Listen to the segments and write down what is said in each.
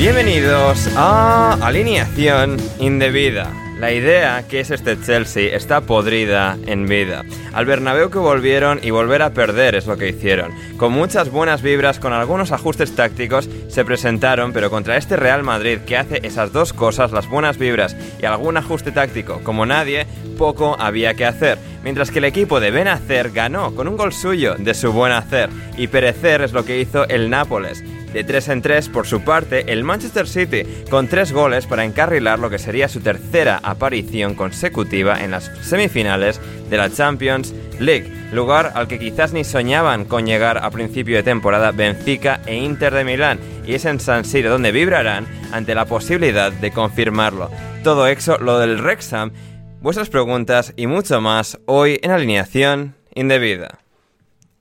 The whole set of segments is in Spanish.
Bienvenidos a Alineación Indebida. La idea que es este Chelsea está podrida en vida. Al Bernabéu que volvieron y volver a perder es lo que hicieron. Con muchas buenas vibras, con algunos ajustes tácticos, se presentaron, pero contra este Real Madrid que hace esas dos cosas, las buenas vibras y algún ajuste táctico, como nadie, poco había que hacer. Mientras que el equipo de Benacer ganó con un gol suyo de su buen hacer. Y perecer es lo que hizo el Nápoles. De 3 en 3, por su parte, el Manchester City, con 3 goles para encarrilar lo que sería su tercera aparición consecutiva en las semifinales de la Champions League, lugar al que quizás ni soñaban con llegar a principio de temporada Benfica e Inter de Milán, y es en San Siro donde vibrarán ante la posibilidad de confirmarlo. Todo eso, lo del Wrexham, vuestras preguntas y mucho más hoy en alineación indebida.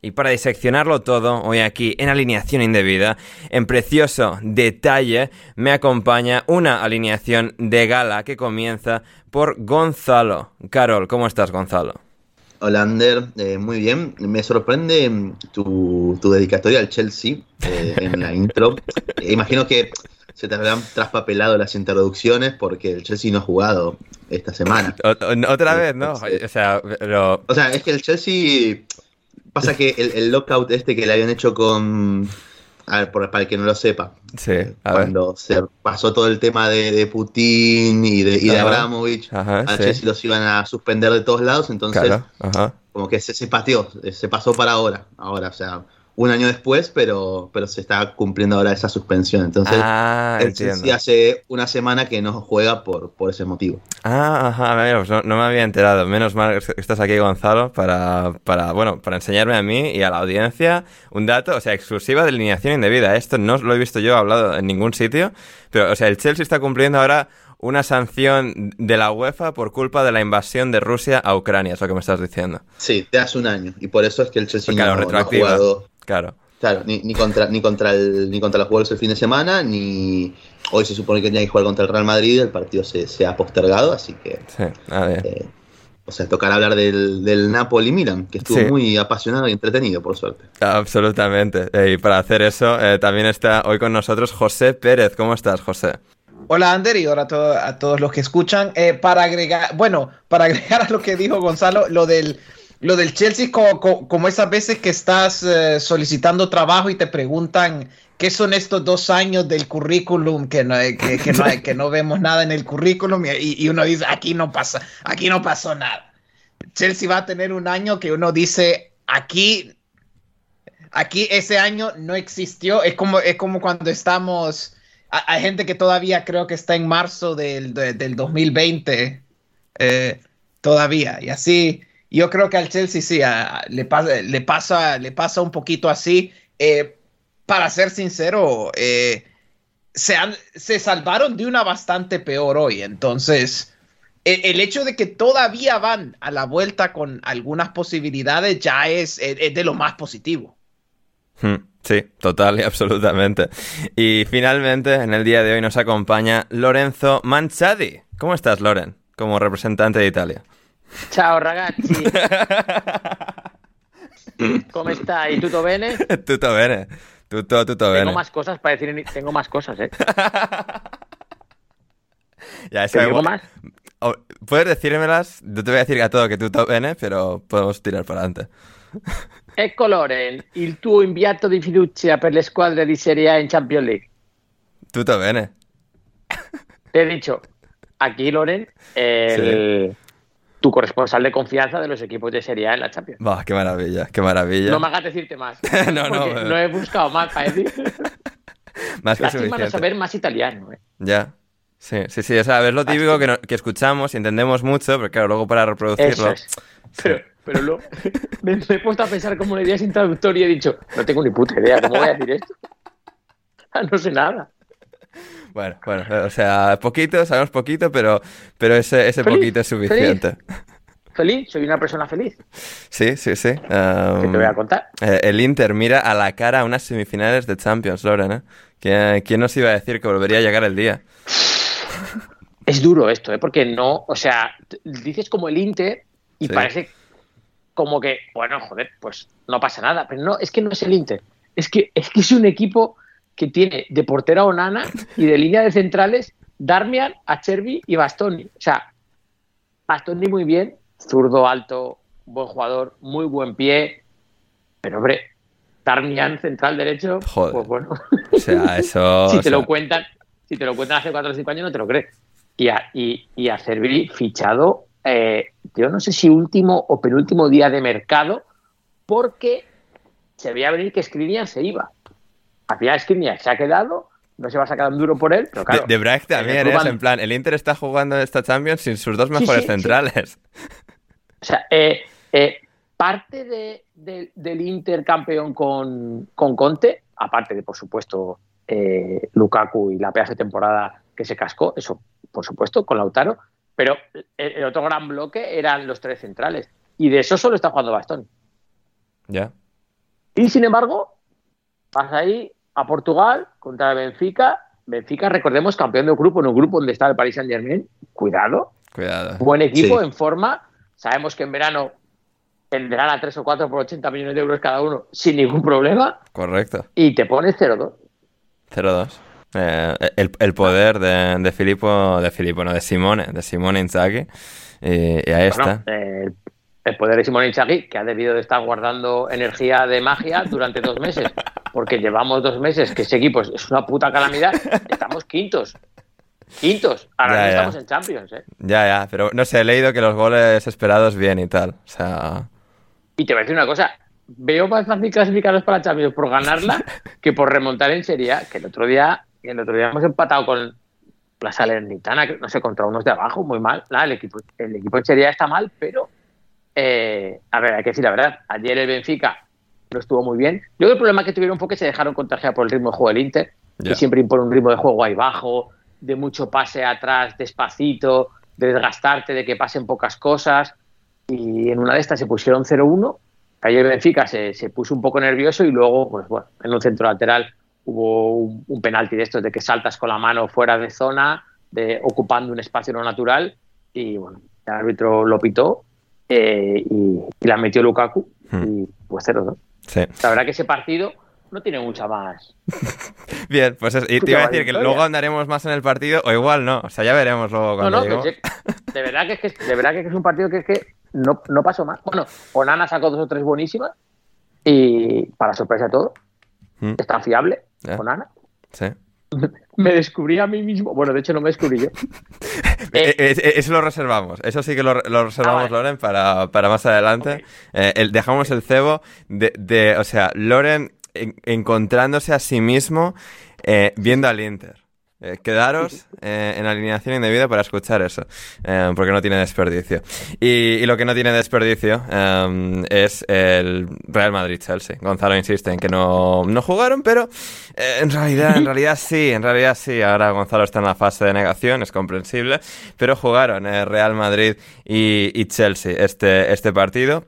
Y para diseccionarlo todo, hoy aquí en alineación indebida, en precioso detalle, me acompaña una alineación de gala que comienza por Gonzalo. Carol, ¿cómo estás, Gonzalo? Hola, Ander, eh, muy bien. Me sorprende mm, tu, tu dedicatoria al Chelsea eh, en la intro. Eh, imagino que se te habrán traspapelado las introducciones porque el Chelsea no ha jugado esta semana. Otra vez, ¿no? O sea, pero... O sea, es que el Chelsea. Pasa que el, el lockout este que le habían hecho con. A ver, por- para el que no lo sepa. Sí, a ver. Cuando se pasó todo el tema de, de Putin y de, y de Ajá. Abramovich, Ajá, a sí. Chelsea los iban a suspender de todos lados, entonces Claro, ajá. como que se, se pateó, se pasó para ahora, ahora, o sea, un año después, pero, pero se está cumpliendo ahora esa suspensión. Entonces, Ah, el entiendo. Chelsea hace una semana que no juega por, por ese motivo. Ah, ajá, mira, pues no, no me había enterado. Menos mal que estás aquí, Gonzalo, para, para, bueno, para enseñarme a mí y a la audiencia un dato, o sea, exclusiva de alineación indebida. Esto no lo he visto yo hablado en ningún sitio, pero, o sea, el Chelsea está cumpliendo ahora una sanción de la UEFA por culpa de la invasión de Rusia a Ucrania, es lo que me estás diciendo. Sí, de hace un año, y por eso es que el Chelsea no, no ha jugado. Claro. Claro, ni, ni contra ni contra el ni contra los Wolves el fin de semana, ni hoy se supone que tenía que jugar contra el Real Madrid, el partido se, se ha postergado, así que Sí, a ver. eh, o sea, tocará hablar del, del Napoli Milan, que estuvo Sí. muy apasionado y entretenido, por suerte. Absolutamente. Eh, y para hacer eso, eh, también está hoy con nosotros José Pérez. ¿Cómo estás, José? Hola Ander y ahora a, to- a todos los que escuchan. Eh, para agregar, bueno, para agregar a lo que dijo Gonzalo, lo del, lo del Chelsea, co- co- como, esas veces que estás eh, solicitando trabajo y te preguntan qué son estos dos años del currículum, que no, que no, que no vemos nada en el currículum y, y uno dice, aquí no pasa, aquí no pasó nada. Chelsea va a tener un año que uno dice, aquí, aquí ese año no existió. Es como, es como cuando estamos hay gente que todavía creo que está en marzo del, del 2020 eh, todavía. Y así, yo creo que al Chelsea sí, le, pasa, le, pasa, le pasa un poquito así. Eh, para ser sincero, eh, se, se salvaron de una bastante peor hoy. Entonces, e, el, hecho de que todavía van a la vuelta con algunas posibilidades ya es, es de lo más positivo. Hmm. Sí, total y absolutamente. Y finalmente, en el día de hoy nos acompaña Lorenzo Manchadi. ¿Cómo estás, Loren, como representante de Italia? Ciao, ragazzi. ¿Cómo está? ¿Y tutto bene? Tutto bene. Tutto, tutto bene. Tengo más cosas para decir, tengo más cosas, ¿eh? ya, ¿Te digo más? Puedes decírmelas, no te voy a decir a todo que tutto bene, pero podemos tirar para adelante. Ecco Loren, il tuo inviato di fiducia per le squadre di Serie A in Champions League. Tutto bene. Te he dicho, aquí Loren, el, tu corresponsal de confianza de los equipos de Serie A en la Champions. Bah, qué maravilla, qué maravilla. No me hagas decirte más. no, no, no he buscado más para decir. más que Lástima no saber más italiano. ¿eh? Ya. Sí, sí, sí. O sea, es lo típico que, que, escuchamos y entendemos mucho, pero claro, luego para reproducirlo. Es. Pero, pero luego me, me, he puesto a pensar como le idea sin traductor y he dicho, no tengo ni puta idea, ¿cómo voy a decir esto? no sé nada. Bueno, bueno, o sea, poquito, sabemos poquito, pero, pero ese, ese poquito es suficiente. ¿Feliz? ¿Feliz? Soy una persona feliz. Sí, sí, sí. Um, ¿Qué te voy a contar? Eh, el Inter mira a la cara a unas semifinales de Champions, Loren, ¿eh? ¿Quién, ¿Quién nos iba a decir que volvería a llegar el día? Es duro esto, ¿eh? Porque no, o sea, dices como el Inter y sí. parece como que, bueno, joder, pues no pasa nada. Pero no, es que no es el Inter. Es que es, que es un equipo que tiene de portera a Onana y de línea de centrales Darmian, Acerbi y Bastoni. O sea, Bastoni muy bien, zurdo alto, buen jugador, muy buen pie. Pero hombre, Darmian, central derecho, Joder. pues bueno. O sea, eso. si te o sea, lo cuentan, si te lo cuentan hace 4 o 5 años, no te lo crees. Y a, y, y a Cervi fichado, eh, yo no sé si último o penúltimo día de mercado, porque se veía venir que Skriniar se iba. Al final Skriniar se ha quedado, no se va a sacar un duro por él, pero claro. De, de Brack también es, en plan, el Inter está jugando esta Champions sin sus dos mejores sí, centrales. Sí. O sea, eh, eh, parte de, de, del Inter campeón con, con, Conte, aparte de, por supuesto, eh, Lukaku y la pedazo de temporada que se cascó, eso, por supuesto, con Lautaro, pero el, el, otro gran bloque eran los tres centrales. Y de eso solo está jugando Bastón. Ya. Y sin embargo, vas ahí a Portugal contra el Benfica. Benfica, recordemos, campeón de grupo, en un grupo donde está el Paris Saint Germain. Cuidado. Cuidado. Buen equipo, sí. en forma. Sabemos que en verano tendrán a 3 o 4 por 80 millones de euros cada uno sin ningún problema. Correcto. Y te pones 0-2. 0-2. Eh, el, el, poder de, de Filippo, de Filippo, no, de Simone, de Simone Inzaghi. Y, y ahí bueno, está. Eh, el poder de Simone Inzaghi, que ha debido de estar guardando energía de magia durante dos meses, porque llevamos dos meses que ese equipo es una puta calamidad, estamos quintos. Quintos, ahora Ya, no ya. estamos en Champions, ¿eh? Ya, ya, pero no sé, he leído que los goles esperados bien y tal. O sea, Y te voy a decir una cosa, veo más fácil clasificarlos para Champions por ganarla que por remontar en Serie A, que el otro día, el otro día hemos empatado con la Salernitana, no sé, contra unos de abajo, muy mal. Nada, el equipo, el equipo en Serie A está mal, pero eh, a ver, hay que decir la verdad. Ayer el Benfica no estuvo muy bien. Yo creo que el problema que tuvieron fue que se dejaron contagiar por el ritmo de juego del Inter, Ya. que siempre impone un ritmo de juego ahí bajo, de mucho pase atrás, despacito, de desgastarte, de que pasen pocas cosas. Y en una de estas se pusieron 0-1. Ayer Benfica se, se puso un poco nervioso y luego, pues bueno, en un centro lateral hubo un, un penalti de estos de que saltas con la mano fuera de zona, de ocupando un espacio no natural. Y bueno, el árbitro lo pitó eh, y, y, la metió Lukaku Hmm. y pues 0-2. Sí. La verdad que ese partido no tiene mucha más. Bien, pues es- y te iba a decir que luego andaremos más en el partido, o igual no. O sea, ya veremos luego No, cuando no, que es- de verdad que es, que, de verdad que es un partido que es que no, no pasó más. Bueno, Onana sacó dos o tres buenísimas y para sorpresa de todo, Mm, es tan fiable, Ya. Onana. sí. Me descubrí a mí mismo. Bueno, de hecho no me descubrí yo. Eh, eh, eh, eso lo reservamos. Eso sí que lo, lo reservamos, Ah, vale. Loren, para, para más adelante. El- dejamos el cebo de, de- o sea, Loren en- encontrándose a sí mismo viendo al Inter. Eh, quedaros eh, en alineación indebida para escuchar eso, eh, porque no tiene desperdicio. Y, lo que no tiene desperdicio es el Real Madrid-Chelsea. Gonzalo insiste en que no, no jugaron, pero en realidad, en realidad sí, en realidad sí. Ahora Gonzalo está en la fase de negación, es comprensible, pero jugaron Real Madrid y, y Chelsea este, este partido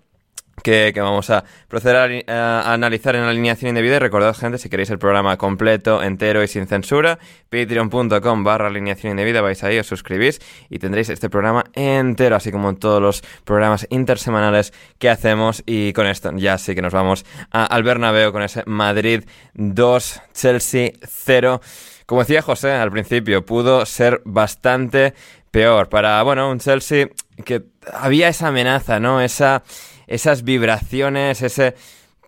que, vamos a proceder a, analizar en alineación indebida. Y recordad, gente, si queréis el programa completo, entero y sin censura, patreon.com barra alineación indebida, vais ahí, os suscribís y tendréis este programa entero, así como todos los programas intersemanales que hacemos. Y con esto ya sí que nos vamos al Bernabéu con ese Madrid 2, Chelsea 0. Como decía José al principio, pudo ser bastante peor para, bueno, un Chelsea que había esa amenaza, ¿no? Esa esas vibraciones, ese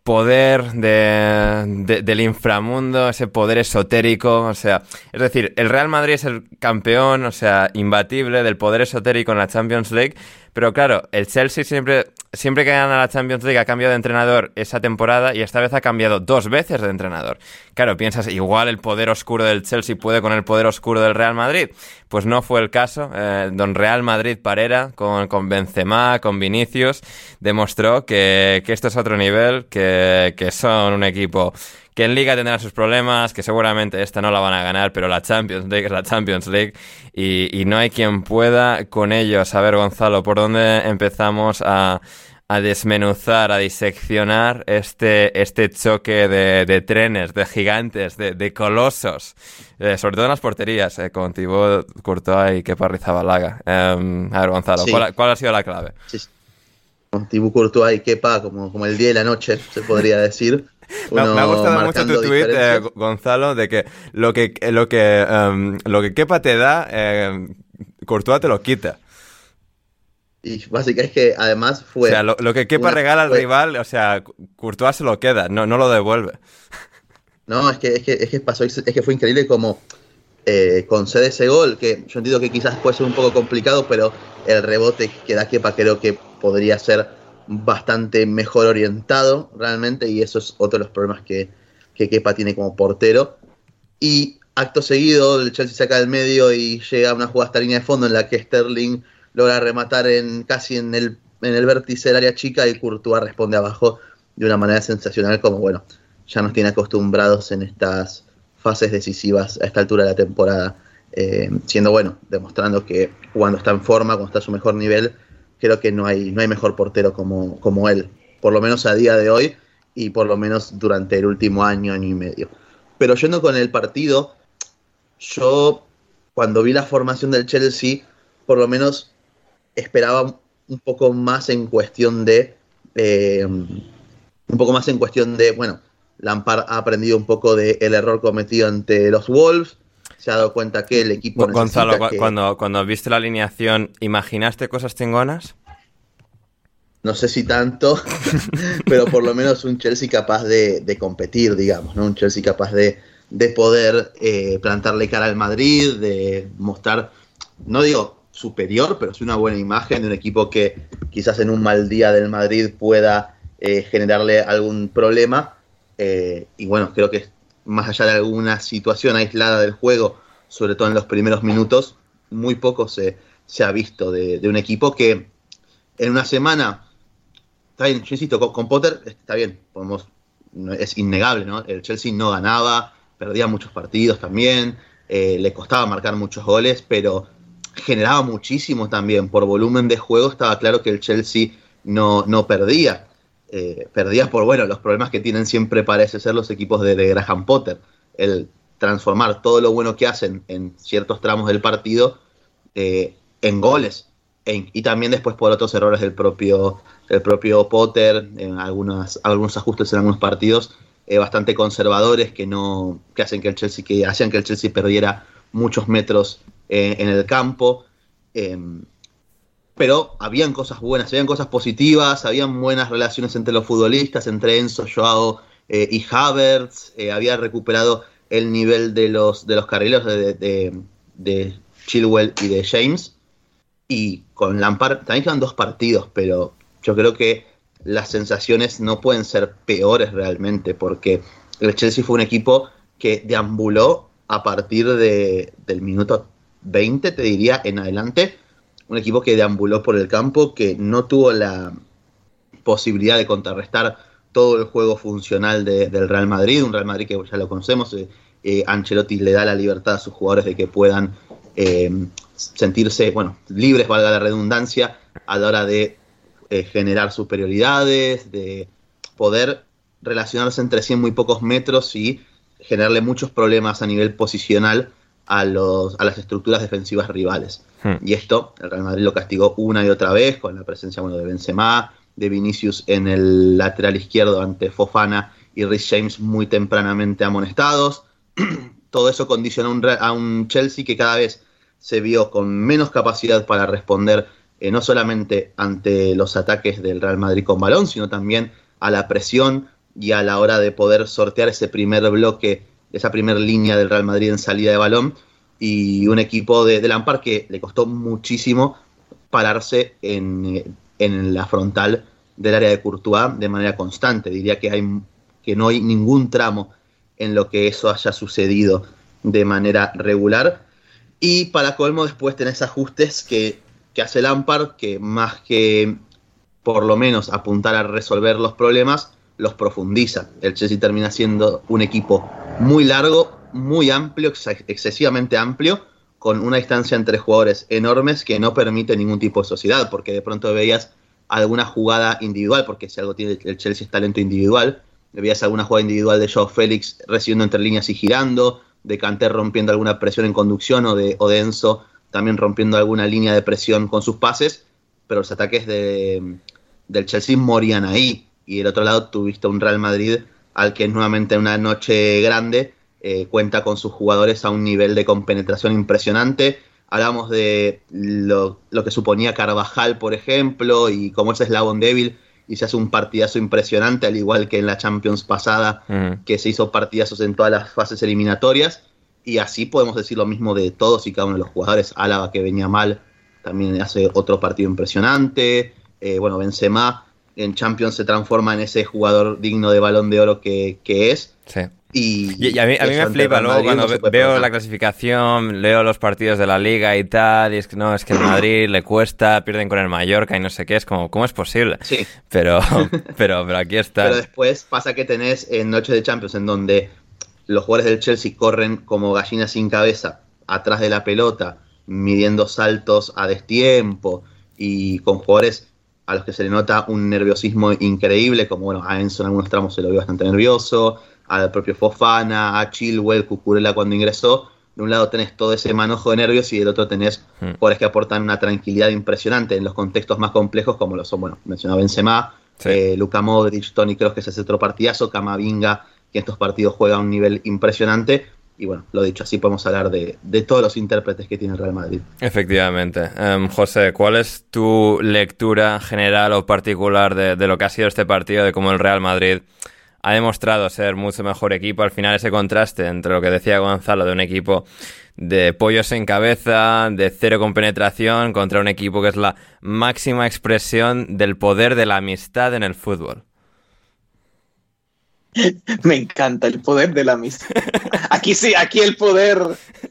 poder de, del inframundo, ese poder esotérico, o sea, es decir, el Real Madrid es el campeón, o sea, imbatible del poder esotérico en la Champions League, pero claro, el Chelsea siempre siempre que gana la Champions League ha cambiado de entrenador esa temporada y esta vez ha cambiado dos veces de entrenador. Claro, piensas, igual el poder oscuro del Chelsea puede con el poder oscuro del Real Madrid. Pues no fue el caso. Eh, don Real Madrid Parera, con, con Benzema, con Vinicius, demostró que, que esto es otro nivel, que, que son un equipo que en Liga tendrán sus problemas, que seguramente esta no la van a ganar, pero la Champions League es la Champions League y, y no hay quien pueda con ellos. A ver, Gonzalo, ¿por dónde empezamos a, a desmenuzar, a diseccionar este, este choque de, de trenes, de gigantes, de, de colosos, eh, sobre todo en las porterías, eh, con Thibaut Courtois y Kepa Rizabalaga. Eh, a ver, Gonzalo, ¿cuál, ¿cuál, ha sido la clave? Sí. Con Thibaut Courtois y Kepa, como, como el día y la noche, se podría decir. Me, ha gustado mucho tu tweet, eh, Gonzalo, de que lo que, lo que, um, lo que Kepa te da, eh, Courtois te lo quita. Y básicamente es que además fue. O sea, lo, que Kepa regala al rival, o sea, Courtois se lo queda, no, no lo devuelve. No, es que, es que, es que pasó, es que fue increíble como eh, concede ese gol, que yo entiendo que quizás puede ser un poco complicado, pero el rebote que da Kepa creo que podría ser bastante mejor orientado realmente, y eso es otro de los problemas que, que Kepa tiene como portero. Y acto seguido, el Chelsea saca del medio y llega a una jugada hasta línea de fondo en la que Sterling logra rematar en casi en el, en el vértice del área chica y Courtois responde abajo de una manera sensacional como, bueno, ya nos tiene acostumbrados en estas fases decisivas a esta altura de la temporada, eh, siendo bueno, demostrando que cuando está en forma, cuando está a su mejor nivel, creo que no hay, no hay mejor portero como, como él, por lo menos a día de hoy y por lo menos durante el último año, año y medio. Pero yendo con el partido, yo cuando vi la formación del Chelsea, por lo menos esperaba un poco más en cuestión de. Eh, un poco más en cuestión de. Bueno, Lampard ha aprendido un poco del el error cometido ante los Wolves. Se ha dado cuenta que el equipo. Gonzalo, cuando, cuando viste la alineación, ¿imaginaste cosas chingonas? No sé si tanto, pero por lo menos un Chelsea capaz de, competir, digamos, ¿no? Un Chelsea capaz de, de poder eh, plantarle cara al Madrid, de mostrar, no digo superior, pero es una buena imagen de un equipo que quizás en un mal día del Madrid pueda eh, generarle algún problema. Eh, y bueno, creo que más allá de alguna situación aislada del juego, sobre todo en los primeros minutos, muy poco se, se ha visto de, un equipo que en una semana, está bien, yo insisto, con, Potter está bien, podemos, es innegable, ¿no? El Chelsea no ganaba, perdía muchos partidos también, eh, le costaba marcar muchos goles, pero generaba muchísimo también. Por volumen de juego estaba claro que el Chelsea no, no perdía. Eh, perdía por, bueno, los problemas que tienen siempre parece ser los equipos de, Graham Potter. El transformar todo lo bueno que hacen en ciertos tramos del partido eh, en goles. y también después por otros errores del propio, del propio Potter, en algunas, algunos ajustes en algunos partidos eh, bastante conservadores que no que hacen que el Chelsea que hacían que el Chelsea perdiera muchos metros eh, en el campo. Pero habían cosas buenas, habían cosas positivas, habían buenas relaciones entre los futbolistas, entre Enzo, Joao eh, y Havertz. Eh, había recuperado el nivel de los, de los carrileros de, de, Chilwell y de James. Y con Lampard también quedan dos partidos, pero yo creo que las sensaciones no pueden ser peores realmente, porque el Chelsea fue un equipo que deambuló a partir de, del minuto 20, te diría, en adelante. Un equipo que deambuló por el campo, que no tuvo la posibilidad de contrarrestar todo el juego funcional del Real Madrid, un Real Madrid que ya lo conocemos, eh, eh, Ancelotti le da la libertad a sus jugadores de que puedan eh, sentirse, bueno, libres, valga la redundancia, a la hora de generar superioridades, de poder relacionarse entre sí muy pocos metros y generarle muchos problemas a nivel posicional a, los, a las estructuras defensivas rivales. Hmm. Y esto, el Real Madrid lo castigó una y otra vez con la presencia bueno, de Benzema, de Vinicius en el lateral izquierdo ante Fofana y Rhys James muy tempranamente amonestados. Todo eso condicionó a un Chelsea que cada vez se vio con menos capacidad para responder eh, no solamente ante los ataques del Real Madrid con balón, sino también a la presión y a la hora de poder sortear ese primer bloque, esa primera línea del Real Madrid en salida de balón. Y un equipo de, de Lampard que le costó muchísimo pararse en, en la frontal del área de Courtois de manera constante. Diría que, hay, que no hay ningún tramo en lo que eso haya sucedido de manera regular. Y para colmo después tenés ajustes que, que hace Lampard, que más que por lo menos apuntar a resolver los problemas, los profundiza. El Chelsea termina siendo un equipo muy largo, muy amplio, excesivamente amplio, con una distancia entre jugadores enormes que no permite ningún tipo de sociedad, porque de pronto veías alguna jugada individual, porque si algo tiene el Chelsea es talento individual, veías alguna jugada individual de Joe Félix recibiendo entre líneas y girando, de Canter rompiendo alguna presión en conducción o de, o Enzo también rompiendo alguna línea de presión con sus pases, pero los ataques de, del Chelsea morían ahí. Y del otro lado tuviste un Real Madrid al que nuevamente en una noche grande eh, cuenta con sus jugadores a un nivel de compenetración impresionante. Hablamos de lo, que suponía Carvajal, por ejemplo, y cómo es eslabón débil y se hace un partidazo impresionante, al igual que en la Champions pasada, que se hizo partidazos en todas las fases eliminatorias. Y así podemos decir lo mismo de todos y cada uno de los jugadores. Álava, que venía mal, también hace otro partido impresionante. Eh, bueno, Benzema en Champions se transforma en ese jugador digno de balón de oro que, que es. Sí. Y, a mí, me flipa luego cuando veo la clasificación, leo los partidos de la liga y tal, y es que no, es que el Madrid le cuesta, pierden con el Mallorca y no sé qué, es como, ¿cómo es posible? Sí. Pero, pero, pero aquí está. Pero después pasa que tenés en Noche de Champions en donde los jugadores del Chelsea corren como gallinas sin cabeza atrás de la pelota, midiendo saltos a destiempo y con jugadores a los que se le nota un nerviosismo increíble, como bueno, a Enzo en algunos tramos se lo vio bastante nervioso, al propio Fofana, a Chilwell, Cucurella cuando ingresó. De un lado tenés todo ese manojo de nervios y del otro tenés hmm. jugadores que aportan una tranquilidad impresionante en los contextos más complejos, como lo son, bueno, mencionaba Benzema, eh, Luka Modric, Tony Kroos, que se hace otro partidazo, Camavinga, que en estos partidos juega a un nivel impresionante. Y bueno, lo dicho, así podemos hablar de, todos los intérpretes que tiene el Real Madrid. Efectivamente. Em, José, ¿cuál es tu lectura general o particular de, de, lo que ha sido este partido, de cómo el Real Madrid ha demostrado ser mucho mejor equipo. Al final ese contraste entre lo que decía Gonzalo de un equipo de pollos en cabeza, de cero con penetración, contra un equipo que es la máxima expresión del poder de la amistad en el fútbol. Me encanta el poder de la amistad. Aquí sí, aquí el poder,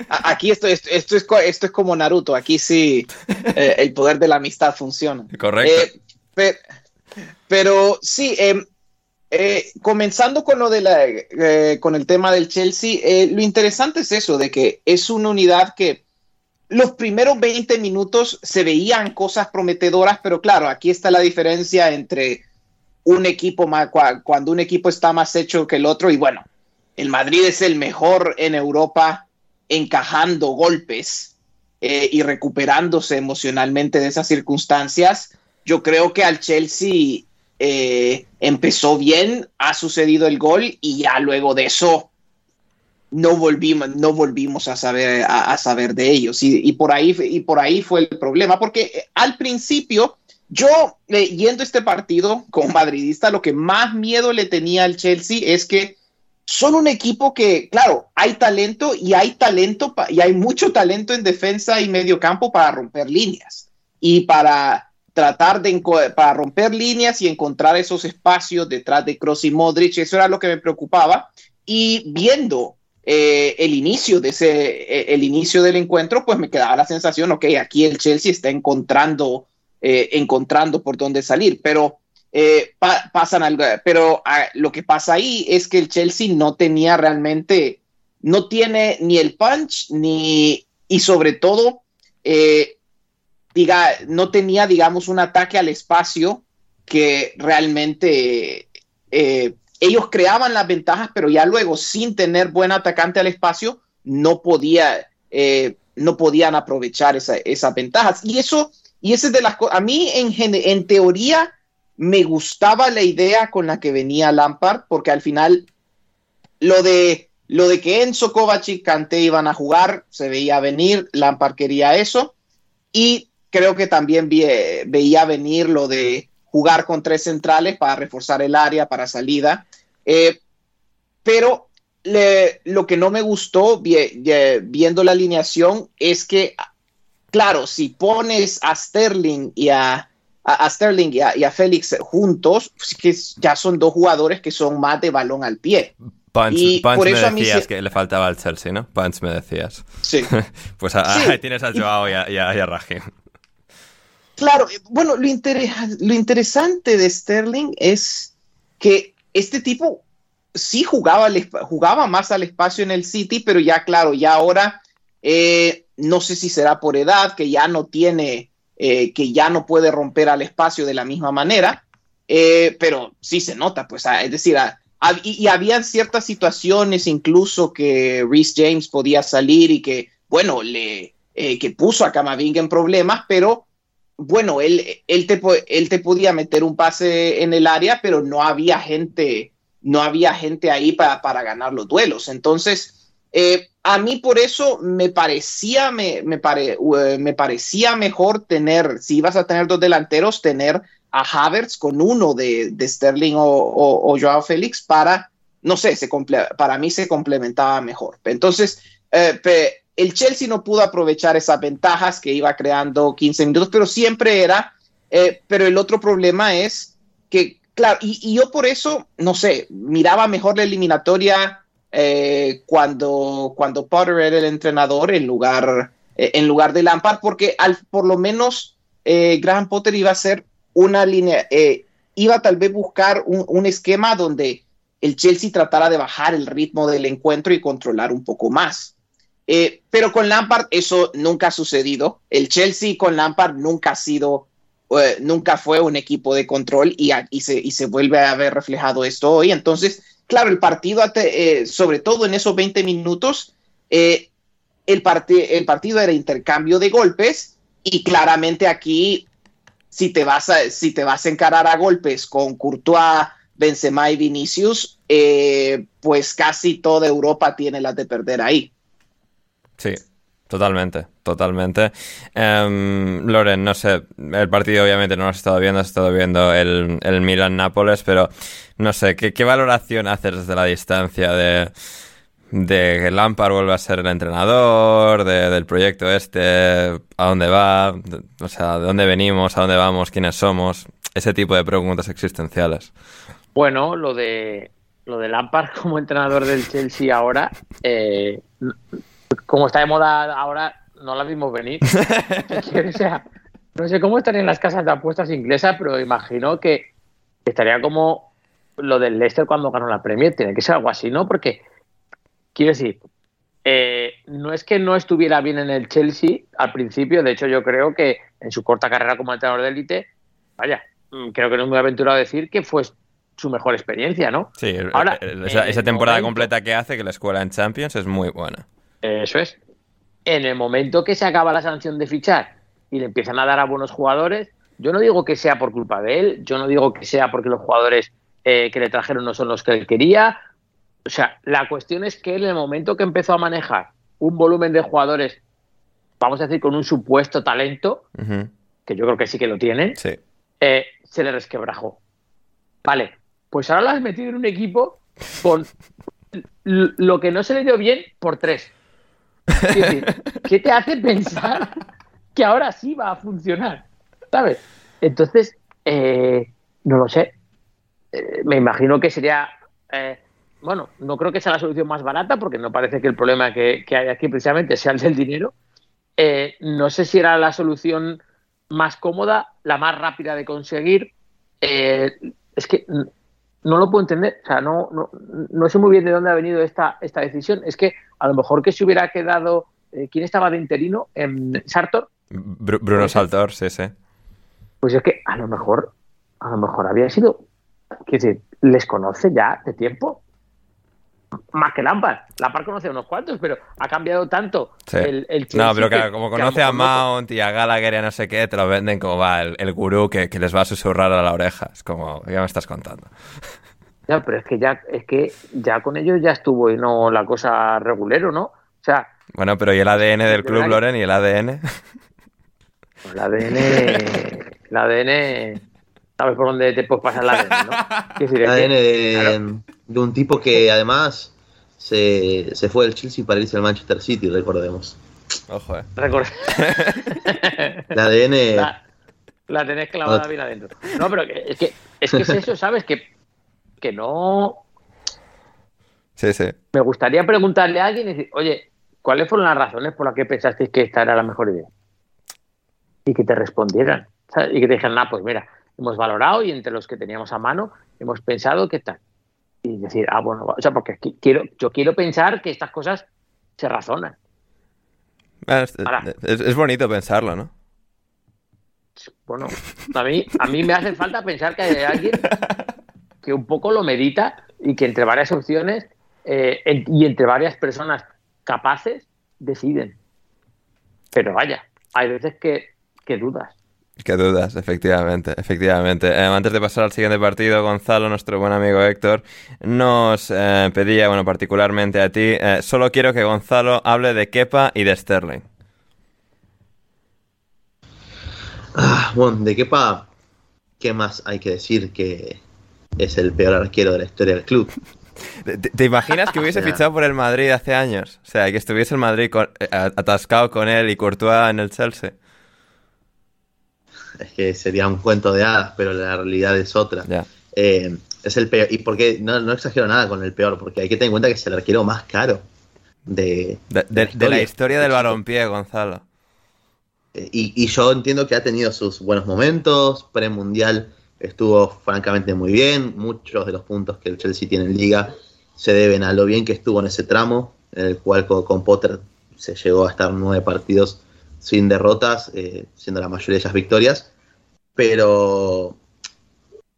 aquí esto, esto, esto, es, esto es como Naruto, aquí sí eh, el poder de la amistad funciona. Correcto. Eh, pero, sí, eh, eh, comenzando con lo de la, con el tema del Chelsea, lo interesante es eso, de que es una unidad que los primeros 20 minutos se veían cosas prometedoras, pero claro, aquí está la diferencia entre un equipo más, cuando un equipo está más hecho que el otro, y bueno, el Madrid es el mejor en Europa encajando golpes y recuperándose emocionalmente de esas circunstancias. Yo creo que al Chelsea eh, empezó bien, ha sucedido el gol y ya luego de eso no volvimos, no volvimos a saber, a, saber de ellos. Y, por ahí, y por ahí fue el problema, porque eh, al principio, yo eh, este partido como madridista, lo que más miedo le tenía al Chelsea es que son un equipo que, claro, hay talento y hay talento y hay mucho talento en defensa y medio campo para romper líneas y para tratar de para romper líneas y encontrar esos espacios detrás de Cross y Modric, eso era lo que me preocupaba. Y viendo eh, el inicio de ese, eh, el inicio del encuentro, pues me quedaba la sensación, ok, aquí el Chelsea está encontrando, eh, encontrando por dónde salir, pero pasan algo, pero ah, lo que pasa ahí es que el Chelsea no tenía realmente, no tiene ni el punch ni, y sobre todo, diga, no tenía, digamos, un ataque al espacio que realmente ellos creaban las ventajas, pero ya luego, sin tener buen atacante al espacio, no podía, eh, no podían aprovechar esas ventajas. Y eso, y ese de las cosas, a mí en, en teoría me gustaba la idea con la que venía Lampard, porque al final lo de, lo de que Enzo Kovacic y Kanté iban a jugar se veía venir, Lampard quería eso, y creo que también veía venir lo de jugar con tres centrales para reforzar el área para salida. Eh, pero lo que no me gustó viendo la alineación es que, claro, si pones a Sterling y a, a, Sterling y a, Félix juntos, pues que ya son dos jugadores que son más de balón al pie. y por eso me decías que le faltaba al Chelsea, ¿no? Pants me decías. Sí. pues ahí tienes a Joao y a, y a, Claro, bueno, lo, lo interesante de Sterling es que este tipo sí jugaba, jugaba más al espacio en el City, pero ya claro, ya ahora eh, no sé si será por edad, que ya no tiene, eh, que ya no puede romper al espacio de la misma manera, eh, pero sí se nota, pues, ah, es decir, ah, y, había ciertas situaciones incluso que Reese James podía salir y que, bueno, le, que puso a Camavinga en problemas, pero bueno, él, él, te, él te podía meter un pase en el área, pero no había gente, no había gente ahí para, para ganar los duelos. Entonces, eh, a mí por eso me parecía, me, me, eh, me, parecía mejor tener, si ibas a tener dos delanteros, tener a Havertz con uno de, de Sterling o, o, Joao Félix para, no sé, se para mí se complementaba mejor. Entonces, eh, el Chelsea no pudo aprovechar esas ventajas que iba creando 15 minutos, pero siempre era, pero el otro problema es que, claro, y, yo por eso, no sé, miraba mejor la eliminatoria eh, cuando, cuando Potter era el entrenador en lugar, eh, en lugar de Lampard, porque al, por lo menos Graham Potter iba a ser una línea, iba tal vez buscar un, un esquema donde el Chelsea tratara de bajar el ritmo del encuentro y controlar un poco más. Eh, pero con Lampard eso nunca ha sucedido. El Chelsea con Lampard nunca ha sido, eh, nunca fue un equipo de control y, y, se, y, se, vuelve a ver reflejado esto hoy. Entonces, claro, el partido, eh, sobre todo en esos 20 minutos, el, el partido era intercambio de golpes y claramente aquí, si te vas a, si te vas a encarar a golpes con Courtois, Benzema y Vinicius, pues casi toda Europa tiene las de perder ahí. Sí, totalmente, totalmente. Em, Loren, no sé, el partido obviamente no lo has estado viendo, has estado viendo el, el Milan-Nápoles, pero no sé, ¿qué, valoración haces desde la distancia de, de que Lampard vuelva a ser el entrenador, del proyecto este, a dónde va, o sea, de dónde venimos, a dónde vamos, quiénes somos, ese tipo de preguntas existenciales. Bueno, lo de lo de Lampard como entrenador del Chelsea ahora, eh, como está de moda ahora, no la vimos venir. o sea, no sé cómo están en las casas de apuestas inglesas, pero imagino que estaría como lo del Leicester cuando ganó la Premier. Tiene que ser algo así, ¿no? Porque, quiero decir, eh, no es que no estuviera bien en el Chelsea al principio, de hecho yo creo que en su corta carrera como entrenador de élite, vaya, mm, creo que no es muy aventurado decir que fue su mejor experiencia, ¿no? Sí, Ahora, esa, esa temporada completa que hace, que la escuela en Champions es muy buena. Eso es. En el momento que se acaba la sanción de fichar y le empiezan a dar a buenos jugadores, yo no digo que sea por culpa de él, yo no digo que sea porque los jugadores eh, que le trajeron no son los que él quería. O sea, la cuestión es que en el momento que empezó a manejar un volumen de jugadores, vamos a decir, con un supuesto talento, que yo creo que sí que lo tiene, eh, se le resquebrajó. Vale, pues ahora lo has metido en un equipo con lo que no se le dio bien por tres. ¿Qué te hace pensar que ahora sí va a funcionar? ¿Sabes? Entonces, eh, no lo sé. Eh, me imagino que sería eh, bueno, no creo que sea la solución más barata, porque no parece que el problema que, hay aquí precisamente sea el del dinero. Eh, no sé si era la solución más cómoda, la más rápida de conseguir. Es que no lo puedo entender. O sea, no, no, no, sé muy bien de dónde ha venido esta, esta decisión. Es que a lo mejor que se hubiera quedado. Eh, ¿Quién estaba de interino? ¿En Sartor? Bruno Saltor, sí, sí. Pues es que a lo mejor, a lo mejor había sido. Decir, ¿les conoce ya de tiempo? Más que Lampard. Lampard conoce a unos cuantos, pero ha cambiado tanto el, el No, pero claro, como conoce a, Mount y a Gallagher y a no sé qué, te lo venden como va el, gurú que, que, les va a susurrar a la oreja. Es como, ya me estás contando. Ya, pero es que ya, es que ya con ellos ya estuvo y no la cosa regulero, ¿no? O sea. Bueno, pero ¿y el ADN del club, Loren? ¿Y el ADN? El ADN. El ADN. ¿Sabes por dónde te puedes pasar el ADN, no? el ADN de, de, un tipo que además se, se, fue del Chelsea para irse al Manchester City, recordemos. Ojo, eh. el ADN. La, la tenés clavada bien adentro. No, pero que, es, que, es que es eso, ¿sabes? Que, que no. Sí, sí. Me gustaría preguntarle a alguien y decir, oye, ¿cuáles fueron las razones por las que pensasteis que esta era la mejor idea? Y que te respondieran. ¿sabes? Y que te dijeran, ah, pues mira, hemos valorado y entre los que teníamos a mano hemos pensado que tal. Y decir, ah, bueno, o sea, porque quiero, yo quiero pensar que estas cosas se razonan. Es, es, bonito pensarlo, ¿no? Bueno, a mí, a mí me hace falta pensar que hay alguien que un poco lo medita y que entre varias opciones eh, y entre varias personas capaces deciden. Pero vaya, hay veces que, que dudas. Qué dudas, efectivamente, efectivamente. Eh, antes de pasar al siguiente partido, Gonzalo, nuestro buen amigo Héctor, nos eh, pedía, bueno, particularmente a ti, eh, solo quiero que Gonzalo hable de Kepa y de Sterling. Ah, bueno, de Kepa, ¿qué más hay que decir que es el peor arquero de la historia del club? ¿Te, imaginas que hubiese fichado por el Madrid hace años? O sea, que estuviese el Madrid atascado con él y Courtois en el Chelsea es que sería un cuento de hadas, pero la realidad es otra. Eh, es el peor. Y porque no, no, exagero nada con el peor, porque hay que tener en cuenta que es el arquero más caro de, de, la, historia. del balompié, Gonzalo. Eh, y, yo entiendo que ha tenido sus buenos momentos. Premundial estuvo francamente muy bien. Muchos de los puntos que el Chelsea tiene en liga se deben a lo bien que estuvo en ese tramo, en el cual con Potter se llegó a estar nueve partidos sin derrotas, eh, siendo la mayoría de ellas victorias, pero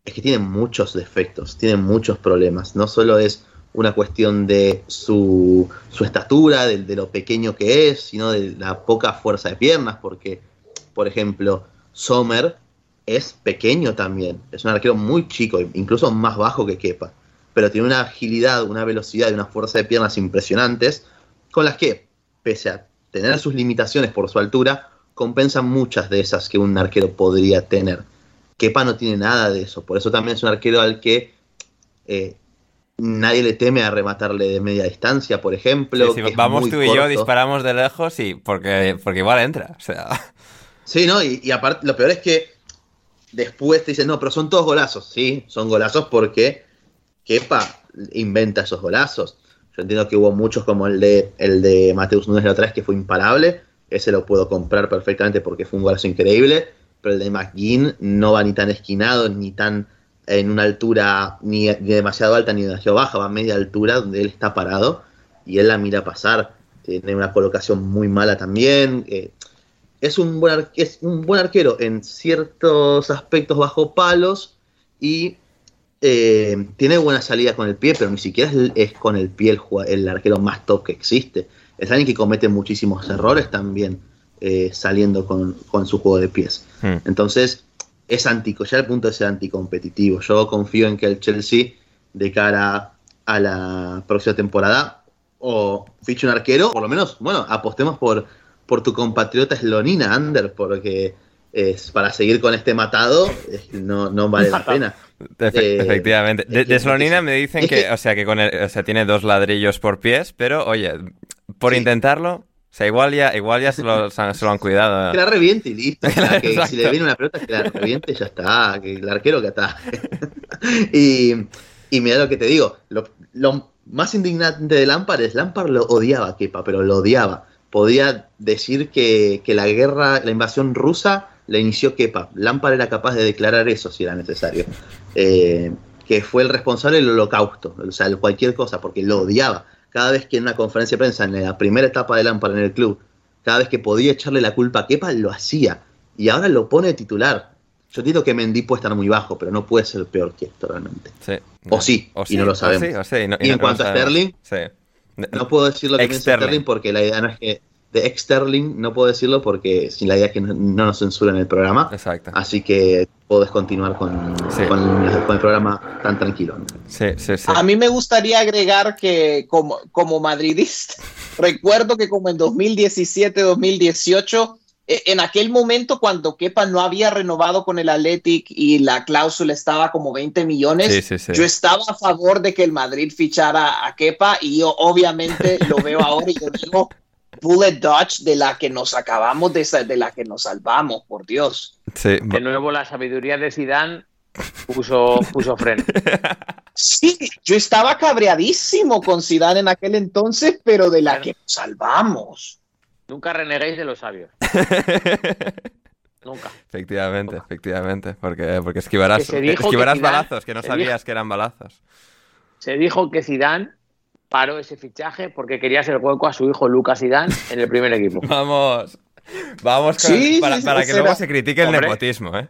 es que tiene muchos defectos, tiene muchos problemas. No solo es una cuestión de su, su estatura, de, lo pequeño que es, sino de la poca fuerza de piernas, porque, por ejemplo, Sommer es pequeño también, es un arquero muy chico, incluso más bajo que Kepa, pero tiene una agilidad, una velocidad y una fuerza de piernas impresionantes, con las que, pese a tener sus limitaciones por su altura, compensan muchas de esas que un arquero podría tener. Kepa no tiene nada de eso, por eso también es un arquero al que eh, nadie le teme a rematarle de media distancia, por ejemplo. vamos tú y yo, disparamos de lejos y porque, porque igual entra. O sea. Sí, ¿no? Y, aparte, lo peor es que después te dicen, no, pero son todos golazos. Sí, son golazos porque Kepa inventa esos golazos. Yo entiendo que hubo muchos como el de, el de Mateus Núñez otra vez que fue imparable. Ese lo puedo comprar perfectamente porque fue un golazo increíble. Pero el de McGinn no va ni tan esquinado, ni tan en una altura ni, demasiado alta ni demasiado baja. Va a media altura donde él está parado y él la mira pasar. Tiene una colocación muy mala también. Es, un buen es un buen arquero en ciertos aspectos bajo palos y eh, tiene buena salida con el pie, pero ni siquiera es, con el pie el, arquero más top que existe. Es alguien que comete muchísimos errores también eh, saliendo con, su juego de pies. Hmm. Entonces, es antico, ya el punto ser anticompetitivo. Yo confío en que el Chelsea, de cara a la próxima temporada, o fiche un arquero, por lo menos, bueno, apostemos por, por tu compatriota Slonina Ander, porque es, para seguir con este matado no, no vale la pena. Eh, efectivamente. De, Slonina me dicen que, o sea, que con o sea, tiene dos ladrillos por pies, pero oye, por intentarlo, o sea, igual ya, igual ya se lo, se lo han cuidado. Que la reviente y listo. que si le viene una pelota, que la reviente y ya está. Que el arquero que está. y, y mira lo que te digo. Lo, más indignante de Lampard es Lampard lo odiaba a Kepa, pero lo odiaba. Podía decir que, que la guerra, la invasión rusa la inició Kepa. Lampard era capaz de declarar eso si era necesario. Eh, que fue el responsable del holocausto, o sea, cualquier cosa, porque lo odiaba. Cada vez que en una conferencia de prensa, en la primera etapa de Lampard en el club, cada vez que podía echarle la culpa a Kepa, lo hacía. Y ahora lo pone titular. Yo digo que Mendy puede estar muy bajo, pero no puede ser peor que esto realmente. Sí. O sí, O y no lo sabemos. o sí, o sí, no- y, en no cuanto a. Sterling, Sí. no puedo decir lo que. Sterling porque la idea no es que. De ex Sterling no puedo decirlo porque sin la idea es que no, no nos censuren el programa. Exacto. Así que puedes continuar con, Sí. con, con el programa tan tranquilo. ¿no? Sí, sí, sí. A mí me gustaría agregar que como, como madridista, recuerdo que como en 2017-2018, eh, en aquel momento cuando Kepa no había renovado con el Athletic y la cláusula estaba como 20 millones, Sí, sí, sí. yo estaba a favor de que el Madrid fichara a Kepa y yo obviamente lo veo ahora y yo digo, bullet dodge de la que nos acabamos de, de la que nos salvamos, por Dios. Sí, De nuevo, la sabiduría de Zidane puso, puso freno. Sí, yo estaba cabreadísimo con Zidane en aquel entonces, pero de la que nos salvamos. Nunca reneguéis de los sabios. Nunca. Efectivamente, efectivamente. Porque, porque esquivarás, Que que esquivarás Zidane- balazos, que no sabías dijo- que eran balazos. Se dijo que Zidane paró ese fichaje porque quería hacer hueco a su hijo Lucas Zidane en el primer equipo. Vamos. Vamos con- Sí, para, que luego era- se critique el Hombre. nepotismo, ¿eh?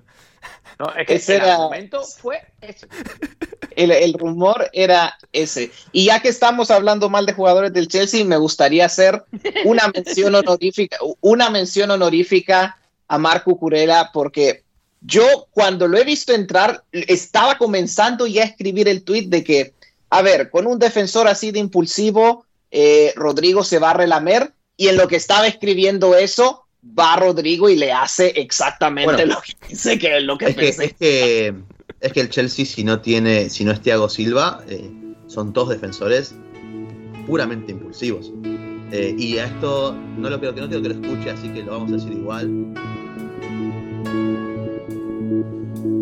No, es que Ese el era- argumento fue ese. El, el rumor era ese. Y ya que estamos hablando mal de jugadores del Chelsea, me gustaría hacer una mención honorífica, una mención honorífica a Marco Curela, porque yo cuando lo he visto entrar, estaba comenzando ya a escribir el tweet de que, a ver, con un defensor así de impulsivo, eh, Rodrigo se va a relamer, y en lo que estaba escribiendo eso, va Rodrigo y le hace exactamente Bueno. lo que pensé que lo que Es que, pensé. es que es que el Chelsea si no tiene, si no es Thiago Silva, eh, son todos defensores puramente impulsivos. Eh, y a esto no lo quiero que no quiero que lo escuche, así que lo vamos a decir igual.